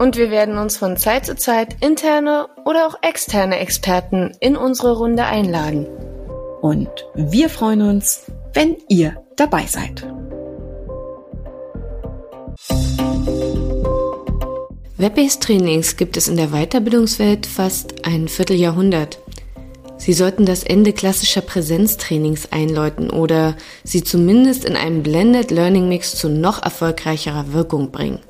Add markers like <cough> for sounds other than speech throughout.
Und wir werden uns von Zeit zu Zeit interne oder auch externe Experten in unsere Runde einladen. Und wir freuen uns, wenn ihr dabei seid. Web-based Trainings gibt es in der Weiterbildungswelt fast ein Vierteljahrhundert. Sie sollten das Ende klassischer Präsenztrainings einläuten oder sie zumindest in einem Blended Learning Mix zu noch erfolgreicherer Wirkung bringen.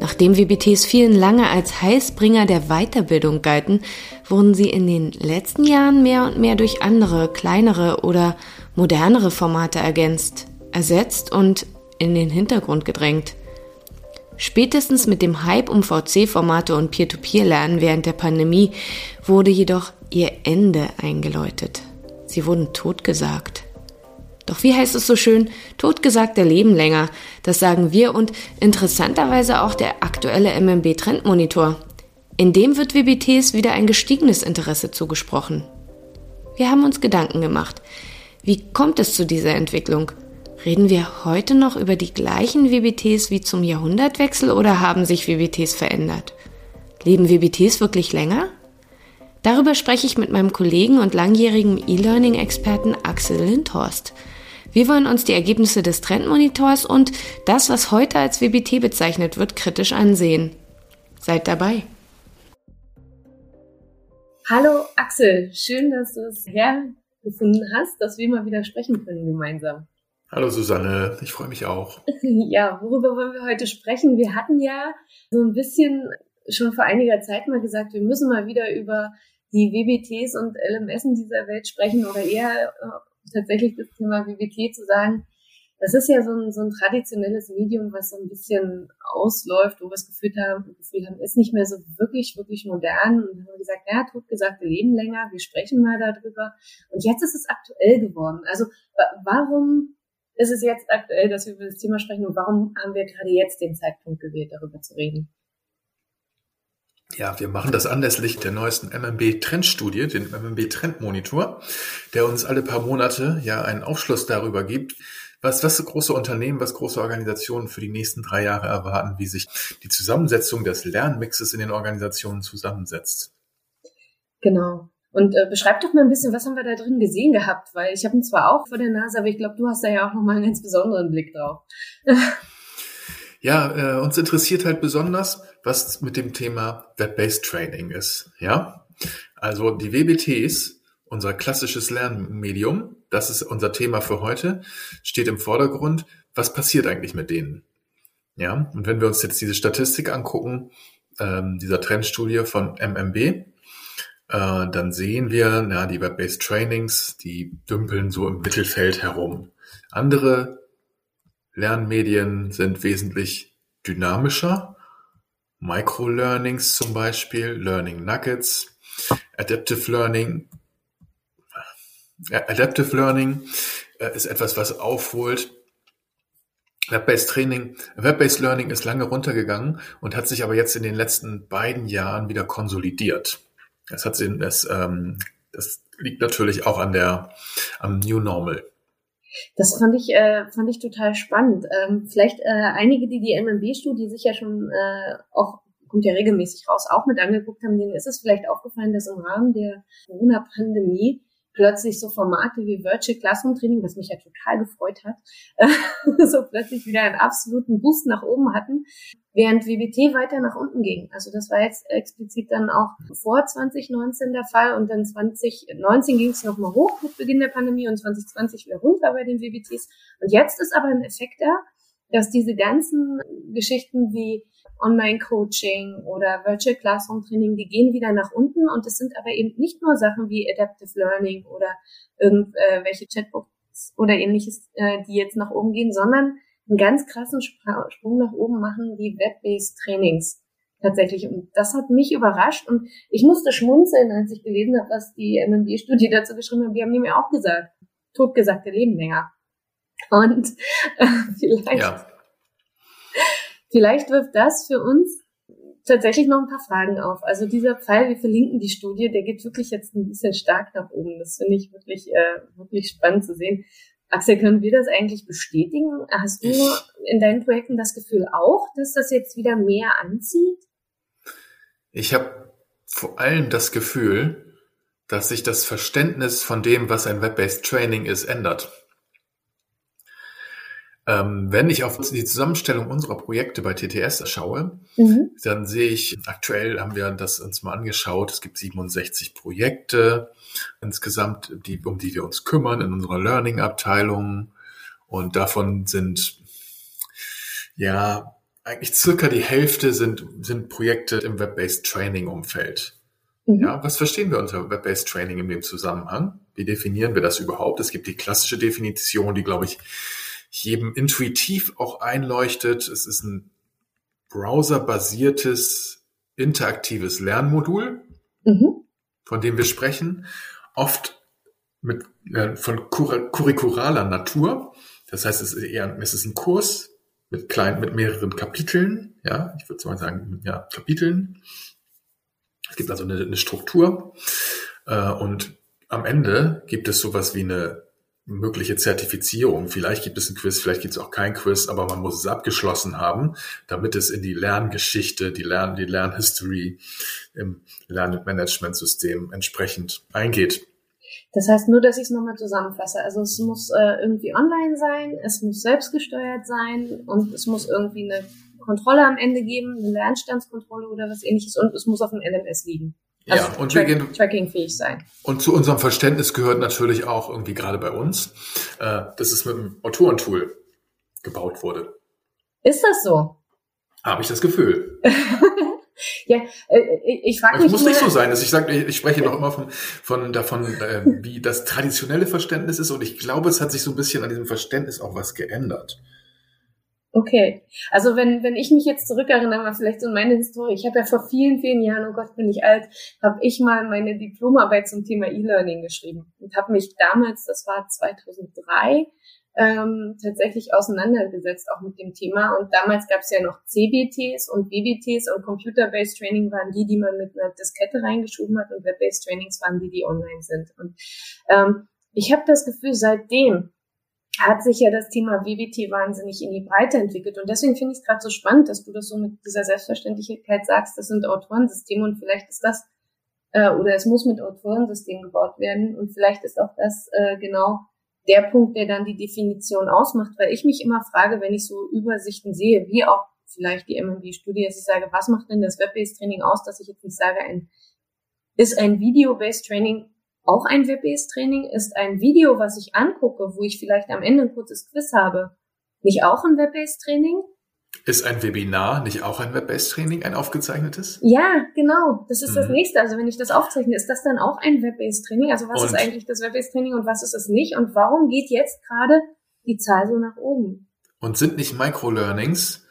Nachdem WBTs vielen lange als Heißbringer der Weiterbildung galten, wurden sie in den letzten Jahren mehr und mehr durch andere, kleinere oder modernere Formate ergänzt, ersetzt und in den Hintergrund gedrängt. Spätestens mit dem Hype um VC-Formate und Peer-to-Peer-Lernen während der Pandemie wurde jedoch ihr Ende eingeläutet. Sie wurden totgesagt. Doch wie heißt es so schön, totgesagte leben länger. Das sagen wir und interessanterweise auch der aktuelle MMB Trendmonitor. In dem wird WBTs wieder ein gestiegenes Interesse zugesprochen. Wir haben uns Gedanken gemacht. Wie kommt es zu dieser Entwicklung? Reden wir heute noch über die gleichen WBTs wie zum Jahrhundertwechsel oder haben sich WBTs verändert? Leben WBTs wirklich länger? Darüber spreche ich mit meinem Kollegen und langjährigen E-Learning-Experten Axel Lindhorst. Wir wollen uns die Ergebnisse des Trendmonitors und das, was heute als WBT bezeichnet wird, kritisch ansehen. Seid dabei. Hallo Axel, schön, dass du es hergefunden hast, dass wir mal wieder sprechen können gemeinsam. Hallo Susanne, ich freue mich auch. <laughs> ja, worüber wollen wir heute sprechen? Wir hatten ja so ein bisschen schon vor einiger Zeit mal gesagt, wir müssen mal wieder über die WBTs und LMS in dieser Welt sprechen oder eher äh, tatsächlich das Thema WBT zu sagen, das ist ja so ein, so ein traditionelles Medium, was so ein bisschen ausläuft, wo wir das Gefühl haben, Gefühl haben, ist nicht mehr so wirklich, wirklich modern. Und dann haben wir gesagt, ja, totgesagte leben länger, wir sprechen mal darüber. Und jetzt ist es aktuell geworden. Also warum ist es jetzt aktuell, dass wir über das Thema sprechen und warum haben wir gerade jetzt den Zeitpunkt gewählt, darüber zu reden? Ja, wir machen das anlässlich der neuesten MMB-Trendstudie, den MMB-Trendmonitor, der uns alle paar Monate ja einen Aufschluss darüber gibt, was, was große Unternehmen, was große Organisationen für die nächsten drei Jahre erwarten, wie sich die Zusammensetzung des Lernmixes in den Organisationen zusammensetzt. Genau. Und äh, beschreib doch mal ein bisschen, was haben wir da drin gesehen gehabt? Weil ich habe ihn zwar auch vor der Nase, aber ich glaube, du hast da ja auch nochmal einen ganz besonderen Blick drauf. <laughs> Ja, äh, uns interessiert halt besonders, was mit dem Thema Web-Based Training ist. Ja, also die WBTs, unser klassisches Lernmedium, das ist unser Thema für heute, steht im Vordergrund. Was passiert eigentlich mit denen? Ja, und wenn wir uns jetzt diese Statistik angucken, ähm, dieser Trendstudie von MMB, äh, dann sehen wir, na, die Web-Based Trainings, die dümpeln so im Mittelfeld herum. Andere Lernmedien sind wesentlich dynamischer. Microlearnings zum Beispiel, Learning Nuggets, Adaptive Learning. Äh, Adaptive Learning äh, ist etwas, was aufholt. Web-based Training, Web-based Learning ist lange runtergegangen und hat sich aber jetzt in den letzten beiden Jahren wieder konsolidiert. Das hat das, ähm, das liegt natürlich auch an der am New Normal. Das fand ich, äh, fand ich total spannend. Ähm, vielleicht äh, einige, die die MMB-Studie sich ja schon äh, auch kommt ja regelmäßig raus, auch mit angeguckt haben, denen ist es vielleicht aufgefallen, dass im Rahmen der Corona-Pandemie plötzlich so Formate wie Virtual Classroom Training, was mich ja total gefreut hat, <laughs> so plötzlich wieder einen absoluten Boost nach oben hatten, während WBT weiter nach unten ging. Also das war jetzt explizit dann auch vor 2019 der Fall und dann 2019 ging es nochmal hoch mit Beginn der Pandemie und 2020 wieder runter bei den WBTs. Und jetzt ist aber ein Effekt da, dass diese ganzen Geschichten wie Online-Coaching oder Virtual Classroom Training, die gehen wieder nach unten und es sind aber eben nicht nur Sachen wie Adaptive Learning oder irgendwelche Chatbooks oder ähnliches, äh, die jetzt nach oben gehen, sondern einen ganz krassen Sprung nach oben machen die Web-based Trainings. tatsächlich. Und das hat mich überrascht und ich musste schmunzeln, als ich gelesen habe, was die MMB-Studie dazu geschrieben hat. Die haben mir auch gesagt, totgesagte leben länger. Und äh, vielleicht, ja. vielleicht wirft das für uns tatsächlich noch ein paar Fragen auf. Also dieser Pfeil, wir verlinken die Studie, der geht wirklich jetzt ein bisschen stark nach oben. Das finde ich wirklich, äh, wirklich spannend zu sehen. Axel, können wir das eigentlich bestätigen? Hast du in deinen Projekten das Gefühl auch, dass das jetzt wieder mehr anzieht? Ich habe vor allem das Gefühl, dass sich das Verständnis von dem, was ein Web-based Training ist, ändert. Ähm, wenn ich auf die Zusammenstellung unserer Projekte bei TTS schaue, mhm. dann sehe ich, aktuell haben wir das uns mal angeschaut, es gibt 67 Projekte insgesamt, die, um die wir uns kümmern in unserer Learning-Abteilung. Und davon sind, ja, eigentlich circa die Hälfte sind, sind Projekte im Web-Based Training-Umfeld. Mhm. Ja, was verstehen wir unter Web-Based Training in dem Zusammenhang? Wie definieren wir das überhaupt? Es gibt die klassische Definition, die, glaube ich, jedem intuitiv auch einleuchtet. Es ist ein browserbasiertes interaktives Lernmodul, mhm. von dem wir sprechen, oft mit, äh, von kur curricularer Natur. Das heißt, es ist eher, es ist ein Kurs mit kleinen, mit mehreren Kapiteln, ja, ich würde mal sagen, ja, Kapiteln. Es gibt also eine, eine Struktur äh, und am Ende gibt es sowas wie eine mögliche Zertifizierung. Vielleicht gibt es ein Quiz, vielleicht gibt es auch kein Quiz, aber man muss es abgeschlossen haben, damit es in die Lerngeschichte, die Lern, die Lernhistory im Lernmanagementsystem entsprechend eingeht. Das heißt nur, dass ich es nochmal zusammenfasse. Also es muss äh, irgendwie online sein, es muss selbstgesteuert sein und es muss irgendwie eine Kontrolle am Ende geben, eine Lernstandskontrolle oder was ähnliches und es muss auf dem LMS liegen. Also ja, und track, wir gehen trackingfähig sein. Und zu unserem Verständnis gehört natürlich auch irgendwie gerade bei uns, äh, dass es mit einem Autorentool gebaut wurde. Ist das so? Habe ich das Gefühl. <laughs> ja, äh, ich frage mich. Es muss nicht so sein, dass ich sage, ich spreche noch immer von, von davon, äh, wie das traditionelle Verständnis ist, und ich glaube, es hat sich so ein bisschen an diesem Verständnis auch was geändert. Okay, also wenn, wenn ich mich jetzt zurückerinnere, mal vielleicht so meine Historie, ich habe ja vor vielen, vielen Jahren, oh Gott, bin ich alt, habe ich mal meine Diplomarbeit zum Thema E-Learning geschrieben und habe mich damals, das war 2003, ähm, tatsächlich auseinandergesetzt, auch mit dem Thema. Und damals gab es ja noch CBTs und WBTs und Computer-Based Training waren die, die man mit einer Diskette reingeschoben hat und Web-Based Trainings waren die, die online sind. Und ähm, ich habe das Gefühl, seitdem hat sich ja das Thema WBT wahnsinnig in die Breite entwickelt. Und deswegen finde ich es gerade so spannend, dass du das so mit dieser Selbstverständlichkeit sagst, das sind Autorensysteme und vielleicht ist das, äh, oder es muss mit Autorensystemen gebaut werden und vielleicht ist auch das äh, genau der Punkt, der dann die Definition ausmacht, weil ich mich immer frage, wenn ich so Übersichten sehe, wie auch vielleicht die MMB-Studie, dass ich sage, was macht denn das Web-Based Training aus, dass ich jetzt nicht sage, ein, ist ein Video-Based Training auch ein Web-based Training? Ist ein Video, was ich angucke, wo ich vielleicht am Ende ein kurzes Quiz habe, nicht auch ein Web-based Training? Ist ein Webinar nicht auch ein Web-based Training, ein aufgezeichnetes? Ja, genau. Das ist mhm. das nächste. Also wenn ich das aufzeichne, ist das dann auch ein Web-based Training? Also was und? ist eigentlich das Web-based Training und was ist es nicht? Und warum geht jetzt gerade die Zahl so nach oben? Und sind nicht Microlearnings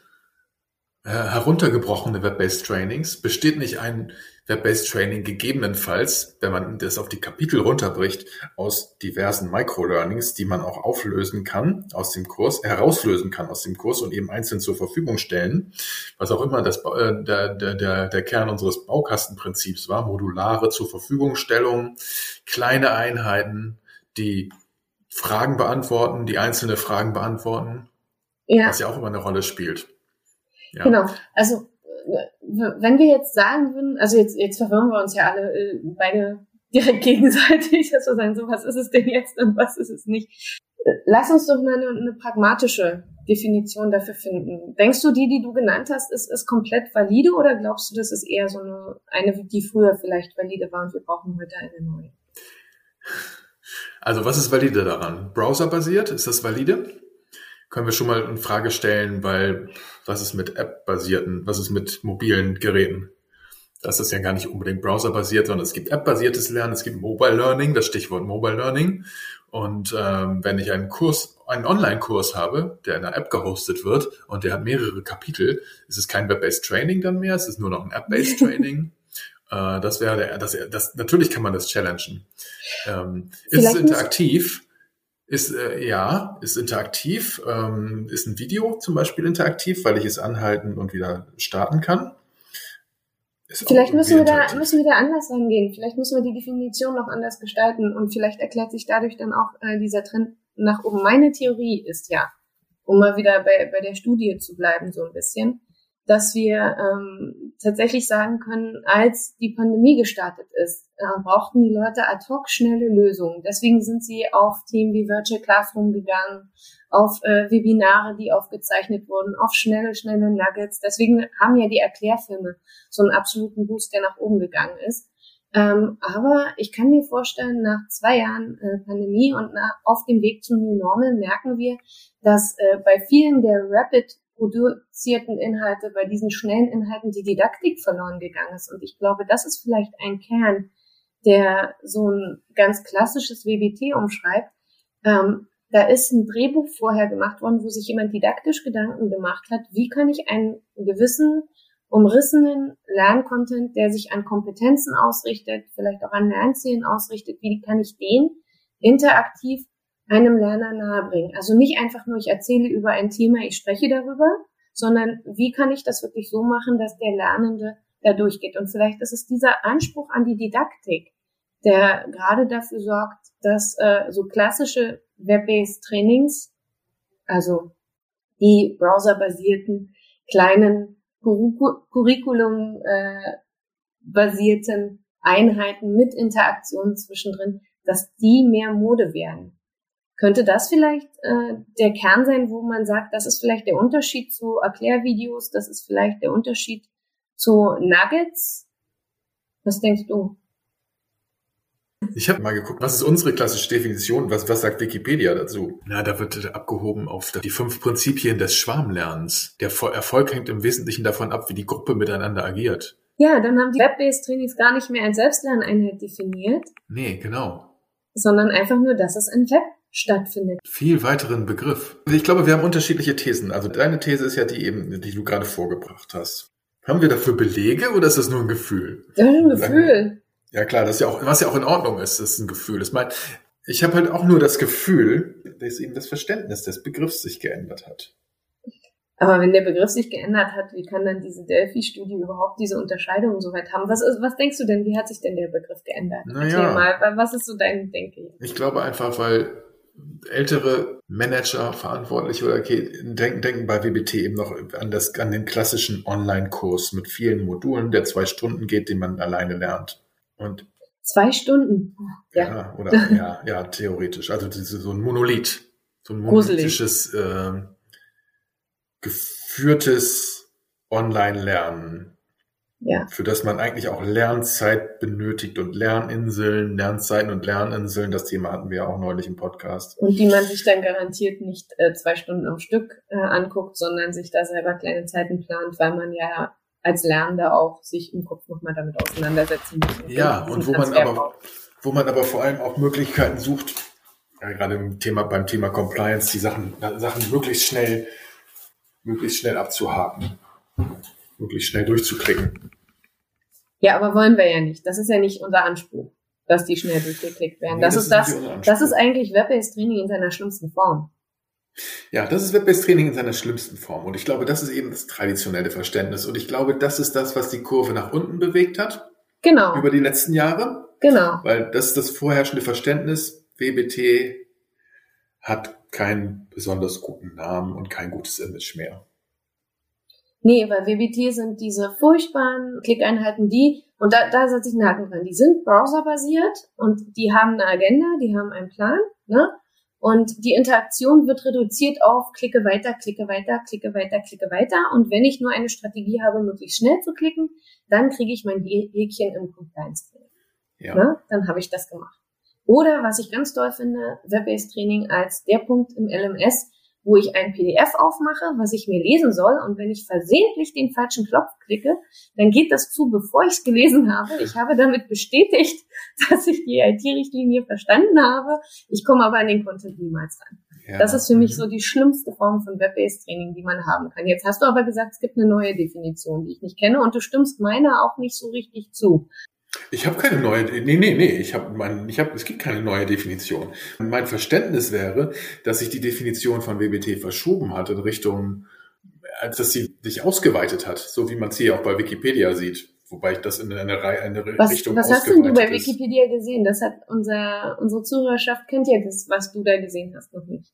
äh, heruntergebrochene Web-based Trainings? Besteht nicht ein Web-based Training gegebenenfalls, wenn man das auf die Kapitel runterbricht, aus diversen Microlearnings, die man auch auflösen kann aus dem Kurs, herauslösen kann aus dem Kurs und eben einzeln zur Verfügung stellen, was auch immer das, äh, der, der, der Kern unseres Baukastenprinzips war, modulare zur Verfügungstellung, kleine Einheiten, die Fragen beantworten, die einzelne Fragen beantworten, ja. was ja auch immer eine Rolle spielt. Ja. Genau. Also wenn wir jetzt sagen würden, also jetzt, jetzt verwirren wir uns ja alle äh, beide <laughs> direkt gegenseitig, dass wir sagen, so was ist es denn jetzt und was ist es nicht. Lass uns doch mal eine, eine pragmatische Definition dafür finden. Denkst du, die, die du genannt hast, ist, ist komplett valide oder glaubst du, das ist eher so eine, eine, die früher vielleicht valide war und wir brauchen heute eine neue? Also was ist valide daran? Browser-basiert? Ist das valide? Können wir schon mal in Frage stellen, weil was ist mit App-basierten, was ist mit mobilen Geräten? Das ist ja gar nicht unbedingt browserbasiert, sondern es gibt App-basiertes Lernen, es gibt Mobile Learning, das Stichwort Mobile Learning. Und ähm, wenn ich einen Kurs, einen Online-Kurs habe, der in einer App gehostet wird und der hat mehrere Kapitel, ist es kein Web-based Training dann mehr, es ist nur noch ein App-based <laughs> Training. äh, das wäre der, das, das, natürlich kann man das challengen. Ähm, ist es interaktiv? Ist äh, ja, ist interaktiv, ähm, ist ein Video zum Beispiel interaktiv, weil ich es anhalten und wieder starten kann. Ist vielleicht müssen wir da müssen wir da anders rangehen. Vielleicht müssen wir die Definition noch anders gestalten und vielleicht erklärt sich dadurch dann auch äh, dieser Trend nach oben. Meine Theorie ist ja, um mal wieder bei, bei der Studie zu bleiben so ein bisschen, dass wir ähm, tatsächlich sagen können, als die Pandemie gestartet ist, äh, brauchten die Leute ad hoc schnelle Lösungen. Deswegen sind sie auf Themen wie Virtual Classroom gegangen, auf äh, Webinare, die aufgezeichnet wurden, auf schnelle, schnelle Nuggets. Deswegen haben ja die Erklärfilme so einen absoluten Boost, der nach oben gegangen ist. Ähm, aber ich kann mir vorstellen, nach zwei Jahren äh, Pandemie und nach, auf dem Weg zum New Normal merken wir, dass äh, bei vielen der Rapid produzierten Inhalte, bei diesen schnellen Inhalten die Didaktik verloren gegangen ist. Und ich glaube, das ist vielleicht ein Kern, der so ein ganz klassisches WBT umschreibt. Ähm, da ist ein Drehbuch vorher gemacht worden, wo sich jemand didaktisch Gedanken gemacht hat, wie kann ich einen gewissen umrissenen Lerncontent, der sich an Kompetenzen ausrichtet, vielleicht auch an Lernzielen ausrichtet, wie kann ich den interaktiv einem Lerner nahebringen. Also nicht einfach nur, ich erzähle über ein Thema, ich spreche darüber, sondern wie kann ich das wirklich so machen, dass der Lernende da durchgeht. Und vielleicht ist es dieser Anspruch an die Didaktik, der gerade dafür sorgt, dass äh, so klassische Web-based Trainings, also die browserbasierten kleinen Curriculum äh, Einheiten mit Interaktionen zwischendrin, dass die mehr Mode werden. Könnte das vielleicht äh, der Kern sein, wo man sagt, das ist vielleicht der Unterschied zu Erklärvideos, das ist vielleicht der Unterschied zu Nuggets? Was denkst du? Ich habe mal geguckt, was ist unsere klassische Definition? Was, was sagt Wikipedia dazu? Na, da wird abgehoben auf die fünf Prinzipien des Schwarmlernens. Der Erfolg hängt im Wesentlichen davon ab, wie die Gruppe miteinander agiert. Ja, dann haben die Web-based Trainings gar nicht mehr als Selbstlerneinheit definiert. Nee, genau. Sondern einfach nur, dass es ein Web stattfindet. Viel weiteren Begriff. Ich glaube, wir haben unterschiedliche Thesen. Also deine These ist ja die eben, die du gerade vorgebracht hast. Haben wir dafür Belege oder ist das nur ein Gefühl? Das ist ein Gefühl. Ja klar, das ist ja auch, was ja auch in Ordnung ist, das ist ein Gefühl. Ich meine, ich habe halt auch nur das Gefühl, dass eben das Verständnis des Begriffs sich geändert hat. Aber wenn der Begriff sich geändert hat, wie kann dann diese Delphi-Studie überhaupt diese Unterscheidung so weit haben? Was, was denkst du denn, wie hat sich denn der Begriff geändert? Naja, mal, was ist so dein Denken? Ich glaube einfach, weil ältere Manager, Verantwortliche oder okay, denken, denken bei WBT eben noch an, das, an den klassischen Online-Kurs mit vielen Modulen, der zwei Stunden geht, den man alleine lernt. Und zwei Stunden? Ja, ja oder <laughs> ja, ja, theoretisch. Also so ein Monolith, so ein monolithisches, äh, geführtes Online-Lernen ja. für das man eigentlich auch Lernzeit benötigt und Lerninseln, Lernzeiten und Lerninseln, das Thema hatten wir ja auch neulich im Podcast. Und die man sich dann garantiert nicht äh, zwei Stunden am Stück äh, anguckt, sondern sich da selber kleine Zeiten plant, weil man ja als Lernender auch sich im Kopf nochmal damit auseinandersetzen muss. Ja, und wo man aber, wo man aber vor allem auch Möglichkeiten sucht, ja, gerade im Thema, beim Thema Compliance, die Sachen, Sachen möglichst schnell, möglichst schnell abzuhaken möglichst schnell durchzuklicken. Ja, aber wollen wir ja nicht. Das ist ja nicht unser Anspruch, dass die schnell durchgeklickt werden. Nee, das, das, ist das, das ist eigentlich Web-based Training in seiner schlimmsten Form. Ja, das ist Web-based Training in seiner schlimmsten Form. Und ich glaube, das ist eben das traditionelle Verständnis. Und ich glaube, das ist das, was die Kurve nach unten bewegt hat. Genau. Über die letzten Jahre. Genau. Weil das ist das vorherrschende Verständnis. WBT hat keinen besonders guten Namen und kein gutes Image mehr. Nee, weil WBT sind diese furchtbaren Klickeinheiten, die, und da, da setze ich einen Haken dran, die sind browserbasiert und die haben eine Agenda, die haben einen Plan, ne? Und die Interaktion wird reduziert auf klicke weiter, klicke weiter, klicke weiter, klicke weiter. Und wenn ich nur eine Strategie habe, möglichst schnell zu klicken, dann kriege ich mein Häkchen im Compliance Training. Ja. Ne? Dann habe ich das gemacht. Oder was ich ganz toll finde, Web-Based Training als der Punkt im LMS, wo ich ein PDF aufmache, was ich mir lesen soll. Und wenn ich versehentlich den falschen Knopf klicke, dann geht das zu, bevor ich es gelesen habe. Ich habe damit bestätigt, <laughs> dass ich die IT-Richtlinie verstanden habe. Ich komme aber an den Content niemals ran. Ja. Das ist für mich mhm. so die schlimmste Form von Web-Based Training, die man haben kann. Jetzt hast du aber gesagt, es gibt eine neue Definition, die ich nicht kenne und du stimmst meiner auch nicht so richtig zu. Ich habe keine neue, nee, nee, nee, ich habe mein, ich habe, es gibt keine neue Definition. Mein Verständnis wäre, dass sich die Definition von WBT verschoben hat in Richtung, als dass sie sich ausgeweitet hat, so wie man es hier auch bei Wikipedia sieht. Wobei ich das in eine, Reihe, eine was, Richtung Was hast denn du bei Wikipedia gesehen? Das hat unser, unsere Zuhörerschaft kennt ja das, was du da gesehen hast, noch nicht.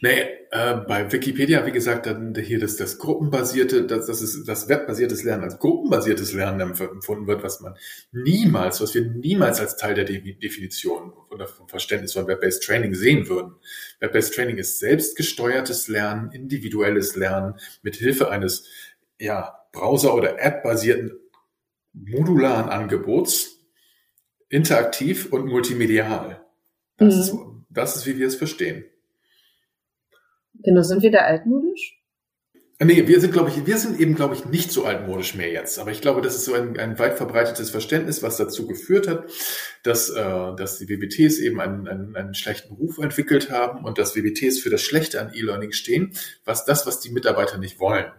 Nee, äh, bei Wikipedia, wie gesagt, dann hier das, das gruppenbasierte, das, das ist das webbasiertes Lernen als gruppenbasiertes Lernen empfunden wird, was man niemals, was wir niemals als Teil der Definition oder vom Verständnis von Web-Based Training sehen würden. Web-Based Training ist selbstgesteuertes Lernen, individuelles Lernen mit Hilfe eines ja, Browser- oder App-basierten modularen Angebots, interaktiv und multimedial. Das, mhm. ist, das ist, wie wir es verstehen. Genau, sind wir da altmodisch? Nee, wir sind, glaube ich, wir sind eben, glaube ich, nicht so altmodisch mehr jetzt. Aber ich glaube, das ist so ein, ein weit verbreitetes Verständnis, was dazu geführt hat, dass, äh, dass die WBTs eben einen, einen, einen schlechten Ruf entwickelt haben und dass WBTs für das Schlechte an E-Learning stehen, was das, was die Mitarbeiter nicht wollen.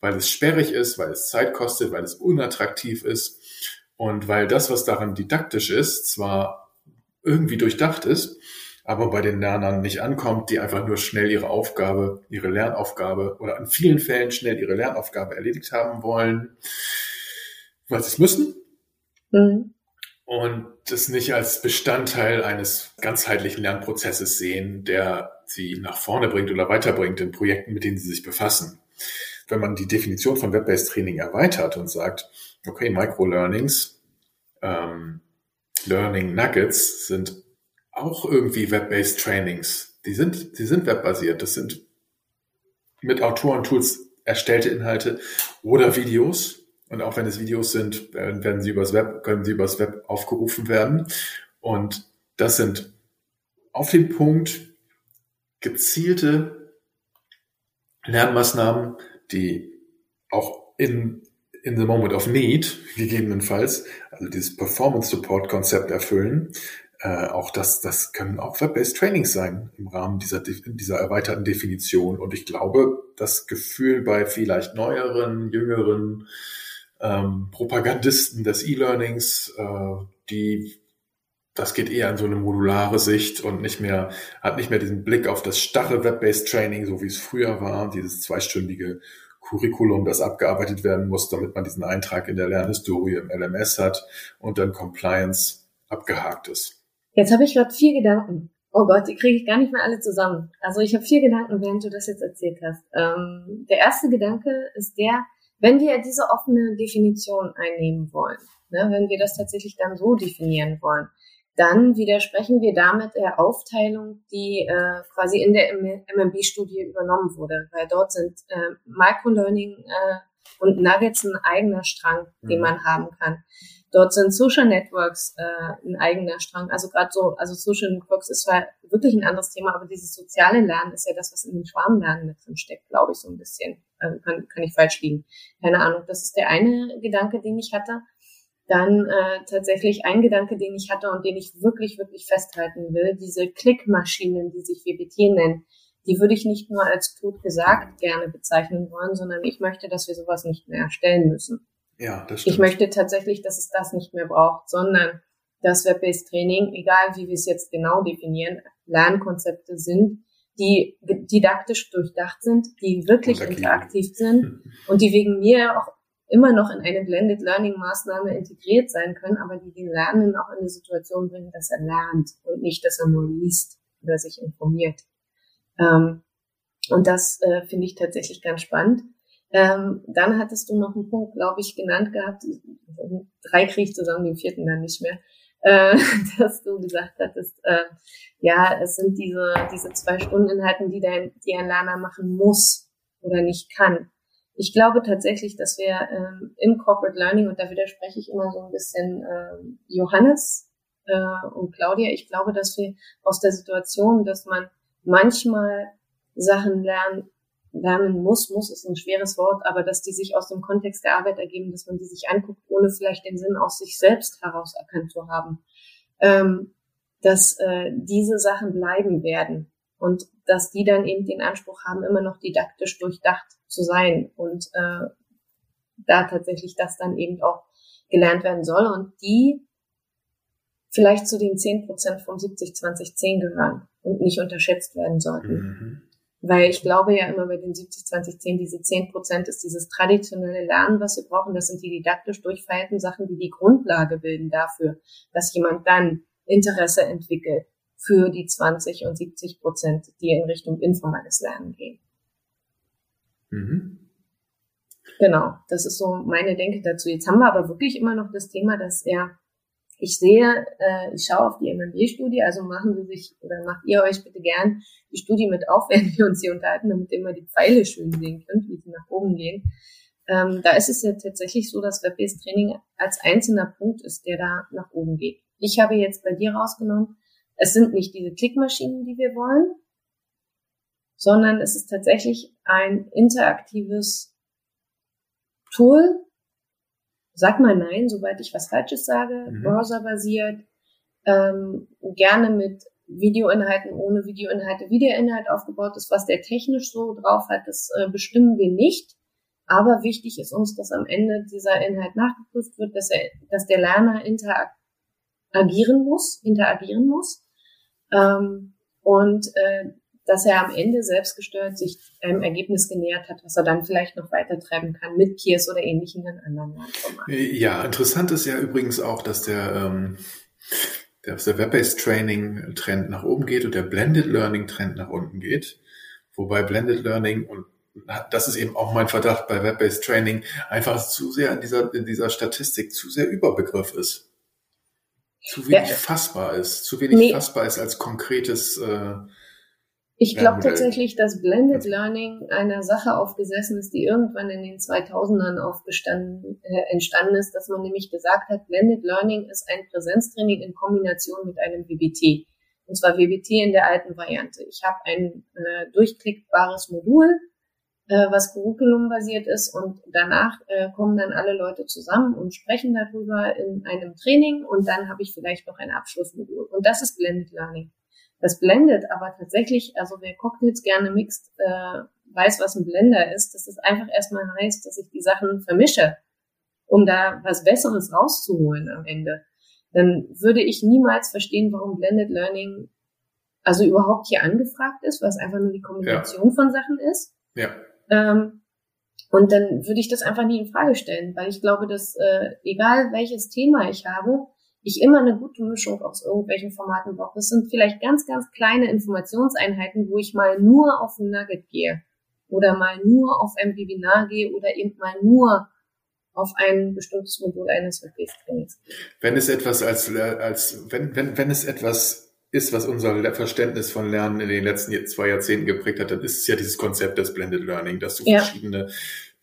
Weil es sperrig ist, weil es Zeit kostet, weil es unattraktiv ist und weil das, was daran didaktisch ist, zwar irgendwie durchdacht ist, aber bei den Lernern nicht ankommt, die einfach nur schnell ihre Aufgabe, ihre Lernaufgabe oder in vielen Fällen schnell ihre Lernaufgabe erledigt haben wollen, weil sie es müssen. Mhm. Und das nicht als Bestandteil eines ganzheitlichen Lernprozesses sehen, der sie nach vorne bringt oder weiterbringt in Projekten, mit denen sie sich befassen. Wenn man die Definition von Web-Based Training erweitert und sagt, okay, Micro-Learnings, ähm, Learning Nuggets sind auch irgendwie Web-based Trainings. Die sind, die sind webbasiert. Das sind mit Autoren-Tools erstellte Inhalte oder Videos. Und auch wenn es Videos sind, werden sie übers Web, können sie übers Web aufgerufen werden. Und das sind auf den Punkt gezielte Lernmaßnahmen, die auch in, in the moment of need gegebenenfalls, also dieses Performance Support Konzept erfüllen, äh, auch das, das können auch Web-based Trainings sein im Rahmen dieser, dieser erweiterten Definition. Und ich glaube, das Gefühl bei vielleicht neueren, jüngeren ähm, Propagandisten des E-Learnings, äh, die das geht eher in so eine modulare Sicht und nicht mehr, hat nicht mehr diesen Blick auf das starre Web-based Training, so wie es früher war, dieses zweistündige Curriculum, das abgearbeitet werden muss, damit man diesen Eintrag in der Lernhistorie im LMS hat und dann Compliance abgehakt ist. Jetzt habe ich gerade vier Gedanken. Oh Gott, die kriege ich gar nicht mehr alle zusammen. Also ich habe vier Gedanken, während du das jetzt erzählt hast. Ähm, der erste Gedanke ist der, wenn wir diese offene Definition einnehmen wollen, ne, wenn wir das tatsächlich dann so definieren wollen, dann widersprechen wir damit der Aufteilung, die äh, quasi in der MMB-Studie übernommen wurde, weil dort sind äh, Microlearning äh, und Nuggets ein eigener Strang, den mhm. man haben kann. Dort sind Social Networks äh, ein eigener Strang. Also gerade so, also Social Networks ist zwar wirklich ein anderes Thema, aber dieses soziale Lernen ist ja das, was in den Schwarmlernen mit drin steckt, glaube ich, so ein bisschen. Also kann, kann ich falsch liegen. Keine Ahnung. Das ist der eine Gedanke, den ich hatte. Dann äh, tatsächlich ein Gedanke, den ich hatte und den ich wirklich, wirklich festhalten will, diese Klickmaschinen, die sich WBT nennen, die würde ich nicht nur als tot gesagt gerne bezeichnen wollen, sondern ich möchte, dass wir sowas nicht mehr erstellen müssen. Ja, das stimmt. Ich möchte tatsächlich, dass es das nicht mehr braucht, sondern das Web-Based Training, egal wie wir es jetzt genau definieren, Lernkonzepte sind, die didaktisch durchdacht sind, die wirklich interaktiv sind und die wegen mir auch immer noch in eine Blended Learning Maßnahme integriert sein können, aber die den Lernen auch in eine Situation bringen, dass er lernt und nicht, dass er nur liest oder sich informiert. Ähm, und das äh, finde ich tatsächlich ganz spannend. Ähm, dann hattest du noch einen Punkt, glaube ich, genannt gehabt. Drei kriege ich zusammen, den vierten dann nicht mehr. Äh, <laughs> dass du gesagt hattest, äh, ja, es sind diese, diese zwei Stunden Inhalten, die, dein, die ein Lerner machen muss oder nicht kann. Ich glaube tatsächlich, dass wir ähm, im Corporate Learning, und da widerspreche ich immer so ein bisschen äh, Johannes äh, und Claudia, ich glaube, dass wir aus der Situation, dass man manchmal Sachen lernen, lernen muss, muss ist ein schweres Wort, aber dass die sich aus dem Kontext der Arbeit ergeben, dass man die sich anguckt, ohne vielleicht den Sinn aus sich selbst heraus erkannt zu haben, ähm, dass äh, diese Sachen bleiben werden und dass die dann eben den Anspruch haben, immer noch didaktisch durchdacht zu sein und äh, da tatsächlich das dann eben auch gelernt werden soll und die vielleicht zu den 10 Prozent vom 70-20-10 gehören und nicht unterschätzt werden sollten. Mhm. Weil ich glaube ja immer bei den 70-20-10, diese 10 Prozent ist dieses traditionelle Lernen, was wir brauchen. Das sind die didaktisch durchfeierten Sachen, die die Grundlage bilden dafür, dass jemand dann Interesse entwickelt für die 20 und 70 Prozent, die in Richtung informelles Lernen gehen. Mhm. Genau, das ist so meine Denke dazu. Jetzt haben wir aber wirklich immer noch das Thema, dass er, ich sehe, äh, ich schaue auf die MMB-Studie, also machen Sie sich oder macht ihr euch bitte gern die Studie mit auf, <laughs> wenn wir uns hier unterhalten, damit ihr immer die Pfeile schön sehen könnt, wie sie nach oben gehen. Ähm, da ist es ja tatsächlich so, dass Web-Based Training als einzelner Punkt ist, der da nach oben geht. Ich habe jetzt bei dir rausgenommen, es sind nicht diese Klickmaschinen, die wir wollen, sondern es ist tatsächlich ein interaktives Tool. Sag mal nein, soweit ich was Falsches sage, mhm. browserbasiert, ähm, gerne mit Videoinhalten ohne Videoinhalte, Videoinhalt aufgebaut ist, was der technisch so drauf hat, das äh, bestimmen wir nicht. Aber wichtig ist uns, dass am Ende dieser Inhalt nachgeprüft wird, dass, er, dass der Lerner interagieren muss, interagieren muss. Ähm, und äh, dass er am Ende selbstgesteuert sich einem Ergebnis genähert hat, was er dann vielleicht noch weiter treiben kann mit Peers oder ähnlichen in anderen Lernformaten. Ja, interessant ist ja übrigens auch, dass der, ähm, der, der Web-Based Training Trend nach oben geht und der Blended Learning Trend nach unten geht. Wobei Blended Learning und das ist eben auch mein Verdacht bei Web-Based Training, einfach zu sehr in dieser, in dieser Statistik zu sehr Überbegriff ist. Zu wenig ja. fassbar ist, zu wenig nee. fassbar ist als konkretes äh, ich glaube tatsächlich, dass Blended Learning einer Sache aufgesessen ist, die irgendwann in den 2000ern aufgestanden, äh, entstanden ist, dass man nämlich gesagt hat, Blended Learning ist ein Präsenztraining in Kombination mit einem WBT. Und zwar WBT in der alten Variante. Ich habe ein äh, durchklickbares Modul, äh, was Curriculum-basiert ist und danach äh, kommen dann alle Leute zusammen und sprechen darüber in einem Training und dann habe ich vielleicht noch ein Abschlussmodul. Und das ist Blended Learning. Das blendet aber tatsächlich, also wer Cocktails gerne mixt, äh, weiß, was ein Blender ist, dass es einfach erstmal heißt, dass ich die Sachen vermische, um da was Besseres rauszuholen am Ende. Dann würde ich niemals verstehen, warum Blended Learning also überhaupt hier angefragt ist, was einfach nur die Kombination ja. von Sachen ist. Ja. Ähm, und dann würde ich das einfach nie in Frage stellen, weil ich glaube, dass äh, egal welches Thema ich habe, ich immer eine gute Mischung aus irgendwelchen Formaten brauche. Das sind vielleicht ganz, ganz kleine Informationseinheiten, wo ich mal nur auf ein Nugget gehe oder mal nur auf ein Webinar gehe oder eben mal nur auf ein bestimmtes Modul eines Web-Trainings. Wenn es etwas als, als wenn, wenn, wenn es etwas ist, was unser Verständnis von Lernen in den letzten zwei Jahrzehnten geprägt hat, dann ist es ja dieses Konzept des Blended Learning, dass du ja. verschiedene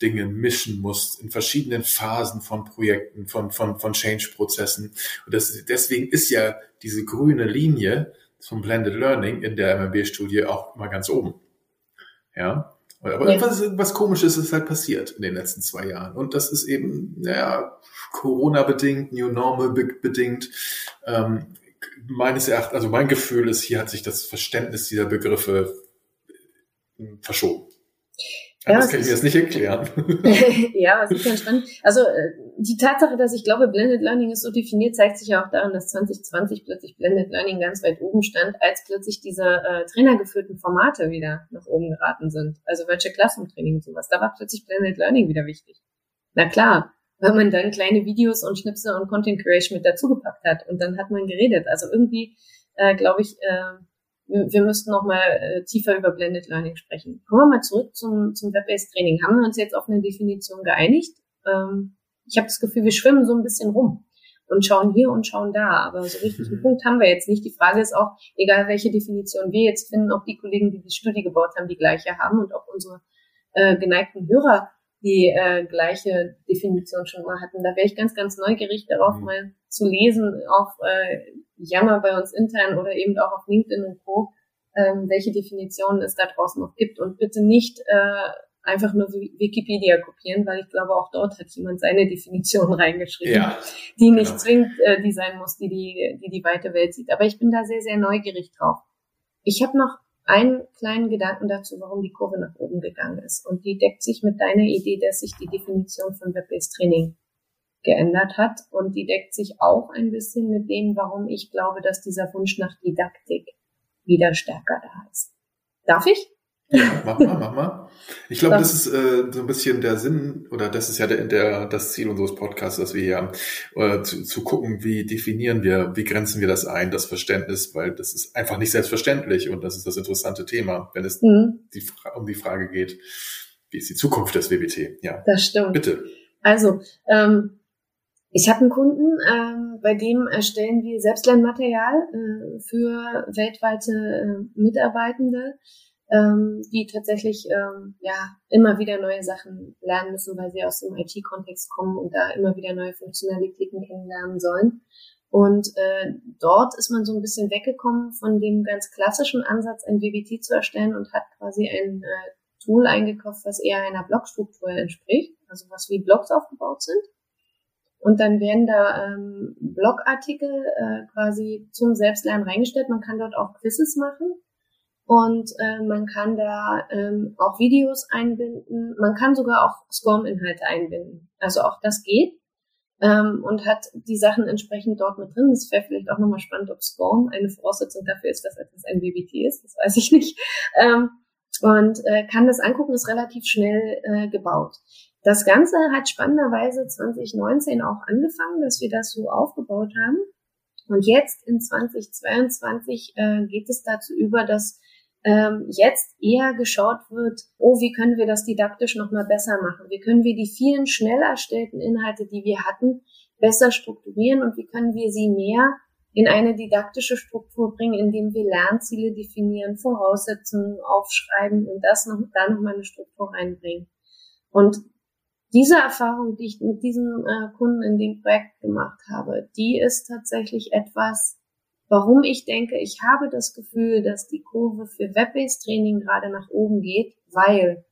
Dinge mischen musst in verschiedenen Phasen von Projekten, von, von, von Change-Prozessen. Und das, deswegen ist ja diese grüne Linie zum Blended Learning in der MMB-Studie auch mal ganz oben. Ja. Aber ja. was, was komisches ist halt passiert in den letzten zwei Jahren. Und das ist eben, naja, Corona-bedingt, New Normal-bedingt. Ähm, meines Erachtens, also mein Gefühl ist, hier hat sich das Verständnis dieser Begriffe verschoben. Ja, das kann ich mir jetzt nicht erklären. <laughs> ja, das ist ganz spannend. Also äh, die Tatsache, dass ich glaube, Blended Learning ist so definiert, zeigt sich ja auch daran, dass 2020 plötzlich Blended Learning ganz weit oben stand, als plötzlich diese äh, trainergeführten Formate wieder nach oben geraten sind. Also Virtual Classroom Training und sowas. Da war plötzlich Blended Learning wieder wichtig. Na klar, weil man dann kleine Videos und Schnipsel und Content Creation mit dazugepackt hat und dann hat man geredet. Also irgendwie, äh, glaube ich, äh, wir müssten noch mal äh, tiefer über Blended Learning sprechen. Kommen wir mal zurück zum, zum Web-Based Training. Haben wir uns jetzt auf eine Definition geeinigt? Ähm, ich habe das Gefühl, wir schwimmen so ein bisschen rum und schauen hier und schauen da. Aber so richtig einen mhm. Punkt haben wir jetzt nicht. Die Frage ist auch, egal welche Definition wir jetzt finden, ob die Kollegen, die die Studie gebaut haben, die gleiche haben und ob unsere äh, geneigten Hörer die äh, gleiche Definition schon mal hatten. Da wäre ich ganz, ganz neugierig darauf, mhm. mal zu lesen auf äh, Jammer bei uns intern oder eben auch auf LinkedIn und Co., ähm, welche Definitionen es da draußen noch gibt und bitte nicht äh, einfach nur Wikipedia kopieren, weil ich glaube, auch dort hat jemand seine Definition <laughs> reingeschrieben, ja, die nicht genau. zwingend äh, die sein muss, die die, die die weite Welt sieht. Aber ich bin da sehr, sehr neugierig drauf. Ich habe noch einen kleinen Gedanken dazu, warum die Kurve nach oben gegangen ist. Und die deckt sich mit deiner Idee, dass sich die Definition von Web-Based Training geändert hat. Und die deckt sich auch ein bisschen mit dem, warum ich glaube, dass dieser Wunsch nach Didaktik wieder stärker da ist. Darf ich? Ja, mach mal, mach mal. Ich glaube, das ist äh, so ein bisschen der Sinn oder das ist ja der, der das Ziel unseres Podcasts, dass wir ja äh, zu, zu gucken, wie definieren wir, wie grenzen wir das ein, das Verständnis, weil das ist einfach nicht selbstverständlich und das ist das interessante Thema, wenn es mhm. die, um die Frage geht, wie ist die Zukunft des WBT? Ja, das stimmt. Bitte. Also ähm, ich habe einen Kunden, ähm, bei dem erstellen wir Selbstlernmaterial äh, für weltweite äh, Mitarbeitende ähm, die tatsächlich ähm, ja immer wieder neue Sachen lernen müssen, weil sie aus dem IT-Kontext kommen und da immer wieder neue Funktionalitäten kennenlernen sollen. Und äh, dort ist man so ein bisschen weggekommen von dem ganz klassischen Ansatz, ein WBT zu erstellen und hat quasi ein äh, Tool eingekauft, was eher einer Blogstruktur entspricht, also was wie Blogs aufgebaut sind. Und dann werden da ähm, Blogartikel äh, quasi zum Selbstlernen reingestellt. Man kann dort auch Quizzes machen und äh, man kann da ähm, auch Videos einbinden. Man kann sogar auch SCORM-Inhalte einbinden. Also auch das geht. Ähm, und hat die Sachen entsprechend dort mit drin. Das wäre vielleicht auch nochmal spannend, ob SCORM eine Voraussetzung dafür ist, dass etwas ein BBT ist. Das weiß ich <laughs> nicht. Ähm, und äh, kann das angucken, ist relativ schnell äh, gebaut. Das Ganze hat spannenderweise 2019 auch angefangen, dass wir das so aufgebaut haben. Und jetzt in 2022 äh, geht es dazu über, dass ähm, jetzt eher geschaut wird, oh, wie können wir das didaktisch nochmal besser machen? Wie können wir die vielen schnell erstellten Inhalte, die wir hatten, besser strukturieren und wie können wir sie mehr in eine didaktische Struktur bringen, indem wir Lernziele definieren, Voraussetzungen aufschreiben und das noch, dann nochmal eine Struktur reinbringen. Und diese Erfahrung, die ich mit diesem äh, Kunden in dem Projekt gemacht habe, die ist tatsächlich etwas, Warum ich denke, ich habe das Gefühl, dass die Kurve für Web-Based Training gerade nach oben geht, weil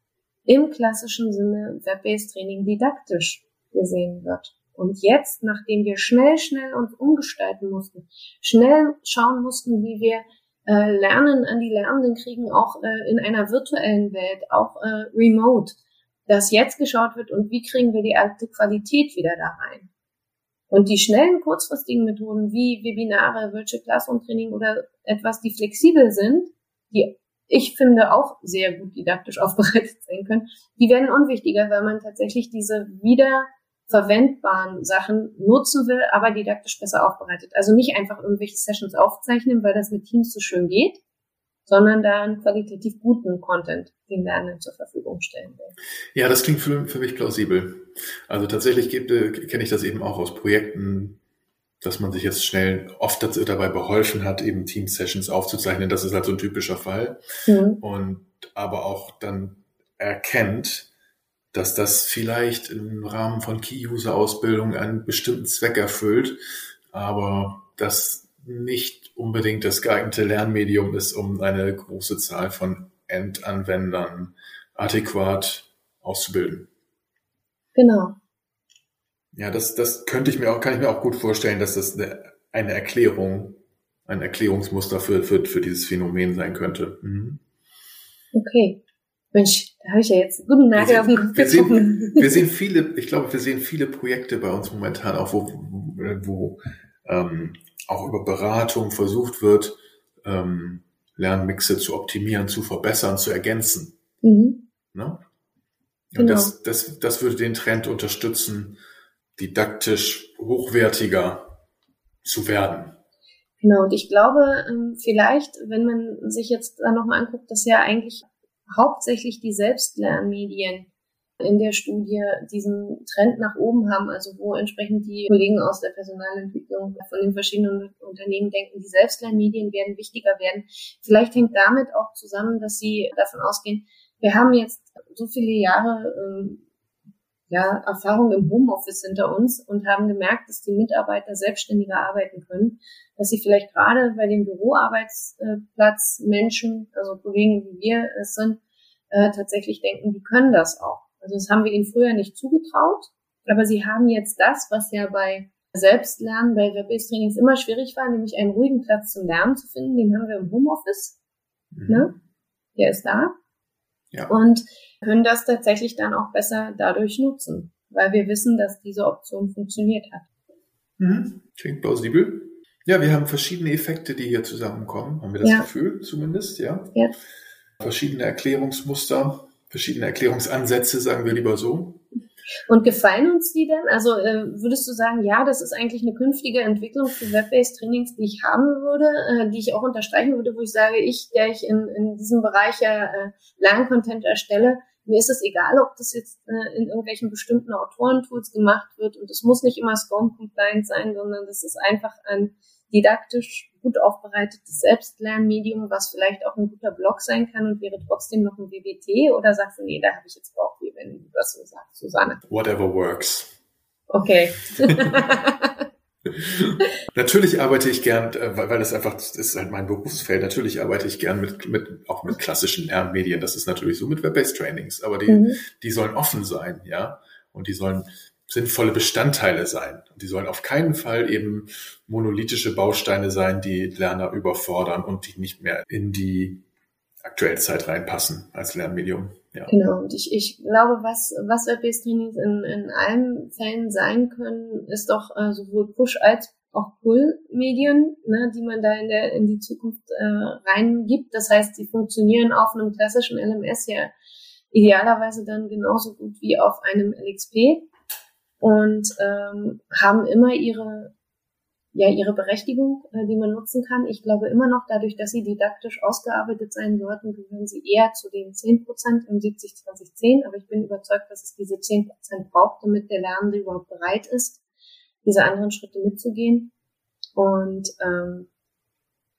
im klassischen Sinne Web-Based Training didaktisch gesehen wird. Und jetzt, nachdem wir schnell, schnell uns umgestalten mussten, schnell schauen mussten, wie wir äh, Lernen an die Lernenden kriegen, auch äh, in einer virtuellen Welt, auch äh, remote, dass jetzt geschaut wird und wie kriegen wir die alte Qualität wieder da rein. Und die schnellen, kurzfristigen Methoden wie Webinare, Virtual Classroom Training oder etwas, die flexibel sind, die ich finde auch sehr gut didaktisch <laughs> aufbereitet sein können, die werden unwichtiger, weil man tatsächlich diese wieder verwendbaren Sachen nutzen will, aber didaktisch besser aufbereitet. Also nicht einfach irgendwelche Sessions aufzeichnen, weil das mit Teams so schön geht, sondern da einen qualitativ guten Content den Lernenden zur Verfügung stellen will. Ja, das klingt für, für mich plausibel. Also tatsächlich äh, kenne ich das eben auch aus Projekten, dass man sich jetzt schnell oft dabei beholfen hat, eben Team-Sessions aufzuzeichnen. Das ist halt so ein typischer Fall. Mhm. Und aber auch dann erkennt, dass das vielleicht im Rahmen von Key-User-Ausbildung einen bestimmten Zweck erfüllt, aber das nicht unbedingt das geeignete Lernmedium ist, um eine große Zahl von Endanwendern adäquat auszubilden. Genau. Ja, das, das könnte ich mir auch, kann ich mir auch gut vorstellen, dass das eine, eine Erklärung, ein Erklärungsmuster für, für, für dieses Phänomen sein könnte. Mhm. Okay. Mensch, da habe ich ja jetzt einen guten Nagel auf den Kopf wir sehen, wir sehen viele, ich glaube, wir sehen viele Projekte bei uns momentan auch, wo, wo ähm, auch über Beratung versucht wird, ähm, Lernmixe zu optimieren, zu verbessern, zu ergänzen. Mhm. Ne? Und genau. das, das, das würde den Trend unterstützen, didaktisch hochwertiger zu werden. Genau, und ich glaube, ähm, vielleicht, wenn man sich jetzt da nochmal anguckt, dass ja eigentlich hauptsächlich die Selbstlernmedien in der Studie diesen Trend nach oben haben, also wo entsprechend die Kollegen aus der Personalentwicklung von den verschiedenen Unternehmen denken, die Selbstlernmedien werden wichtiger werden. Vielleicht hängt damit auch zusammen, dass sie davon ausgehen, wir haben jetzt so viele Jahre ähm, ja, Erfahrung im Homeoffice hinter uns und haben gemerkt, dass die Mitarbeiter selbstständiger arbeiten können, dass sie vielleicht gerade bei den Büroarbeitsplatz Menschen, also Kollegen wie wir es sind, äh, tatsächlich denken, die können das auch. Also das haben wir ihnen früher nicht zugetraut, aber sie haben jetzt das, was ja bei Selbstlernen, bei Web-Based Trainings immer schwierig war, nämlich einen ruhigen Platz zum Lernen zu finden, den haben wir im Homeoffice. Mhm. Ne? Der ist da. Ja. Und können das tatsächlich dann auch besser dadurch nutzen, weil wir wissen, dass diese Option funktioniert hat. Mhm. Klingt plausibel. Ja, wir haben verschiedene Effekte, die hier zusammenkommen, haben wir das ja. Gefühl zumindest, ja. ja. Verschiedene Erklärungsmuster, verschiedene Erklärungsansätze, sagen wir lieber so. Und gefallen uns die denn? Also äh, würdest du sagen, ja, das ist eigentlich eine künftige Entwicklung für Web-based Trainings, die ich haben würde, äh, die ich auch unterstreichen würde, wo ich sage, ich, der ich in, in diesem Bereich ja äh, Lerncontent erstelle, mir ist es egal, ob das jetzt äh, in irgendwelchen bestimmten Autorentools gemacht wird und es muss nicht immer SCORM-compliant sein, sondern das ist einfach ein didaktisch gut aufbereitetes Selbstlernmedium, was vielleicht auch ein guter Blog sein kann und wäre trotzdem noch ein WBT oder sagst du, nee, da habe ich jetzt Bauchweh, wenn du das so sagst, Susanne? Whatever works. Okay. <laughs> natürlich arbeite ich gern, äh, weil das einfach, das ist halt mein Berufsfeld, natürlich arbeite ich gern mit, mit, auch mit klassischen Lernmedien. Das ist natürlich so mit Web-Based Trainings, aber die, mhm. die sollen offen sein, ja. Und die sollen sinnvolle Bestandteile sein. Die sollen auf keinen Fall eben monolithische Bausteine sein, die Lerner überfordern und die nicht mehr in die aktuelle Zeit reinpassen als Lernmedium. Ja. Genau, und ich, ich glaube, was, was Web-Based Trainings in, in allen Fällen sein können, ist doch äh, sowohl Push als auch Pull-Medien, ne, die man da in, der, in die Zukunft äh, reingibt. Das heißt, sie funktionieren auf einem klassischen LMS ja idealerweise dann genauso gut wie auf einem LXP und ähm, haben immer ihre ja ihre Berechtigung, äh, die man nutzen kann. Ich glaube immer noch, dadurch, dass sie didaktisch ausgearbeitet sein sollten, gehören sie eher zu den 10 Prozent im 70-20-10. Aber ich bin überzeugt, dass es diese 10 Prozent braucht, damit der Lernende überhaupt bereit ist, diese anderen Schritte mitzugehen. Und ähm,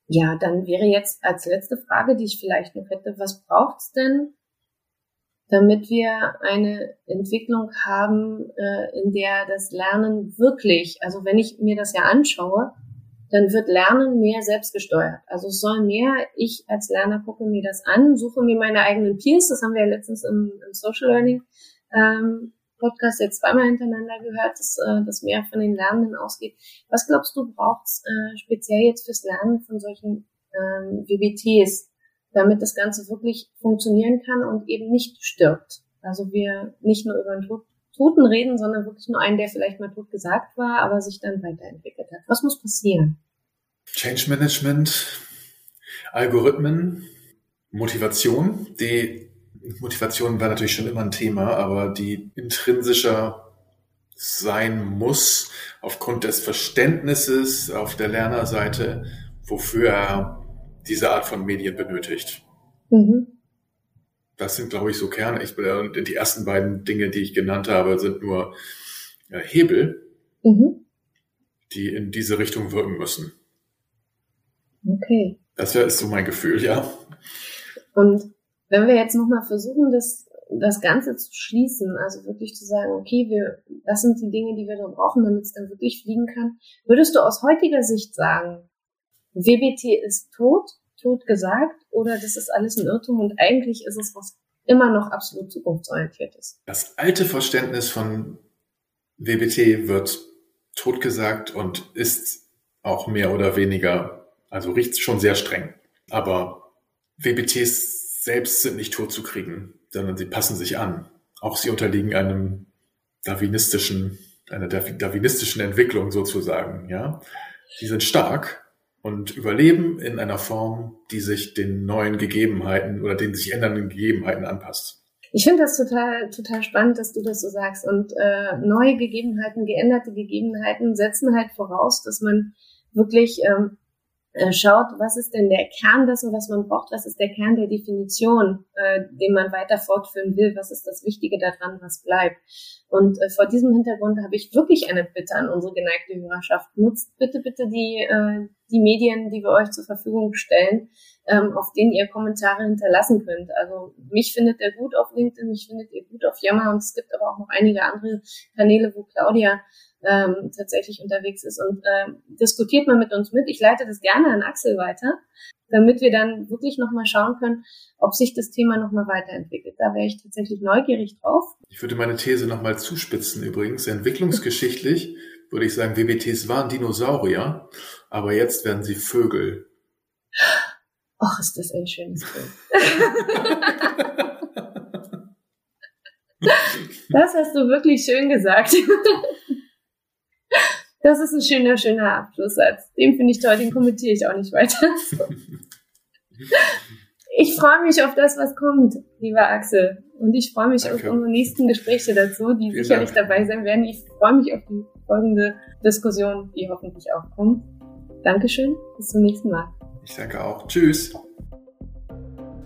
ja, dann wäre jetzt als letzte Frage, die ich vielleicht noch hätte, was braucht's denn, damit wir eine Entwicklung haben, äh, in der das Lernen wirklich, also wenn ich mir das ja anschaue, dann wird Lernen mehr selbstgesteuert. Also es soll mehr, ich als Lerner gucke mir das an, suche mir meine eigenen Peers, das haben wir ja letztens im, im Social Learning ähm, Podcast jetzt zweimal hintereinander gehört, dass äh, das mehr von den Lernenden ausgeht. Was glaubst du, braucht äh, speziell jetzt fürs Lernen von solchen ähm, WBTs? Damit das Ganze wirklich funktionieren kann und eben nicht stirbt. Also wir nicht nur über einen Tod, Toten reden, sondern wirklich nur einen, der vielleicht mal tot gesagt war, aber sich dann weiterentwickelt hat. Was muss passieren? Change Management, Algorithmen, Motivation. Die Motivation war natürlich schon immer ein Thema, aber die intrinsischer sein muss aufgrund des Verständnisses auf der Lernerseite, wofür er diese Art von Medien benötigt. Mhm. Das sind, glaube ich, so Kerne. Ich, die ersten beiden Dinge, die ich genannt habe, sind nur ja, Hebel, mhm. die in diese Richtung wirken müssen. Okay. Das ist so mein Gefühl, ja. Und wenn wir jetzt nochmal versuchen, das, das Ganze zu schließen, also wirklich zu sagen, okay, wir, das sind die Dinge, die wir da brauchen, damit es dann wirklich fliegen kann, würdest du aus heutiger Sicht sagen, WBT ist tot, tot gesagt, oder das ist alles ein Irrtum und eigentlich ist es was immer noch absolut zukunftsorientiert ist. Das alte Verständnis von WBT wird totgesagt und ist auch mehr oder weniger, also riecht schon sehr streng. Aber WBTs selbst sind nicht tot zu kriegen, sondern sie passen sich an. Auch sie unterliegen einem darwinistischen, einer darwinistischen Entwicklung sozusagen, ja. Sie sind stark, und überleben in einer Form, die sich den neuen Gegebenheiten oder den sich ändernden Gegebenheiten anpasst. Ich finde das total, total spannend, dass du das so sagst. Und äh, neue Gegebenheiten, geänderte Gegebenheiten setzen halt voraus, dass man wirklich ähm, äh, schaut, was ist denn der Kern dessen, was man braucht, was ist der Kern der Definition, äh, den man weiter fortführen will, was ist das Wichtige daran, was bleibt. Und äh, vor diesem Hintergrund habe ich wirklich eine Bitte an unsere geneigte Hörerschaft. Nutzt bitte, bitte die, äh, die Medien, die wir euch zur Verfügung stellen, ähm, auf denen ihr Kommentare hinterlassen könnt. Also mich findet ihr gut auf LinkedIn, mich findet ihr gut auf Yammer und es gibt aber auch noch einige andere Kanäle, wo Claudia ähm, tatsächlich unterwegs ist und ähm, diskutiert mal mit uns mit. Ich leite das gerne an Axel weiter, damit wir dann wirklich nochmal schauen können, ob sich das Thema nochmal weiterentwickelt. Da wäre ich tatsächlich neugierig drauf. Ich würde meine These nochmal zuspitzen übrigens. <laughs> Entwicklungsgeschichtlich würde ich sagen, WBTs waren Dinosaurier, aber jetzt werden sie Vögel. Ach, ist das ein schönes Bild. <laughs> das hast du wirklich schön gesagt. Das ist ein schöner, schöner Abschlusssatz. Den finde ich toll, den kommentiere ich auch nicht weiter. Ich freue mich auf das, was kommt, lieber Axel. Und ich freue mich Danke. auf unsere nächsten Gespräche dazu, die Vielen sicherlich Dank. dabei sein werden. Ich freue mich auf die folgende Diskussion, die hoffentlich auch kommt. Dankeschön, bis zum nächsten Mal. Ich danke auch. Tschüss.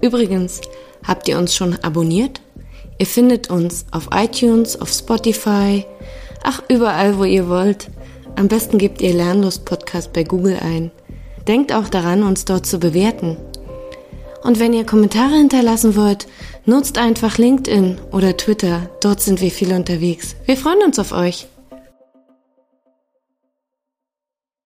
Übrigens, habt ihr uns schon abonniert? Ihr findet uns auf iTunes, auf Spotify, ach überall, wo ihr wollt. Am besten gebt ihr Lernlust Podcast bei Google ein. Denkt auch daran, uns dort zu bewerten. Und wenn ihr Kommentare hinterlassen wollt, nutzt einfach LinkedIn oder Twitter. Dort sind wir viel unterwegs. Wir freuen uns auf euch.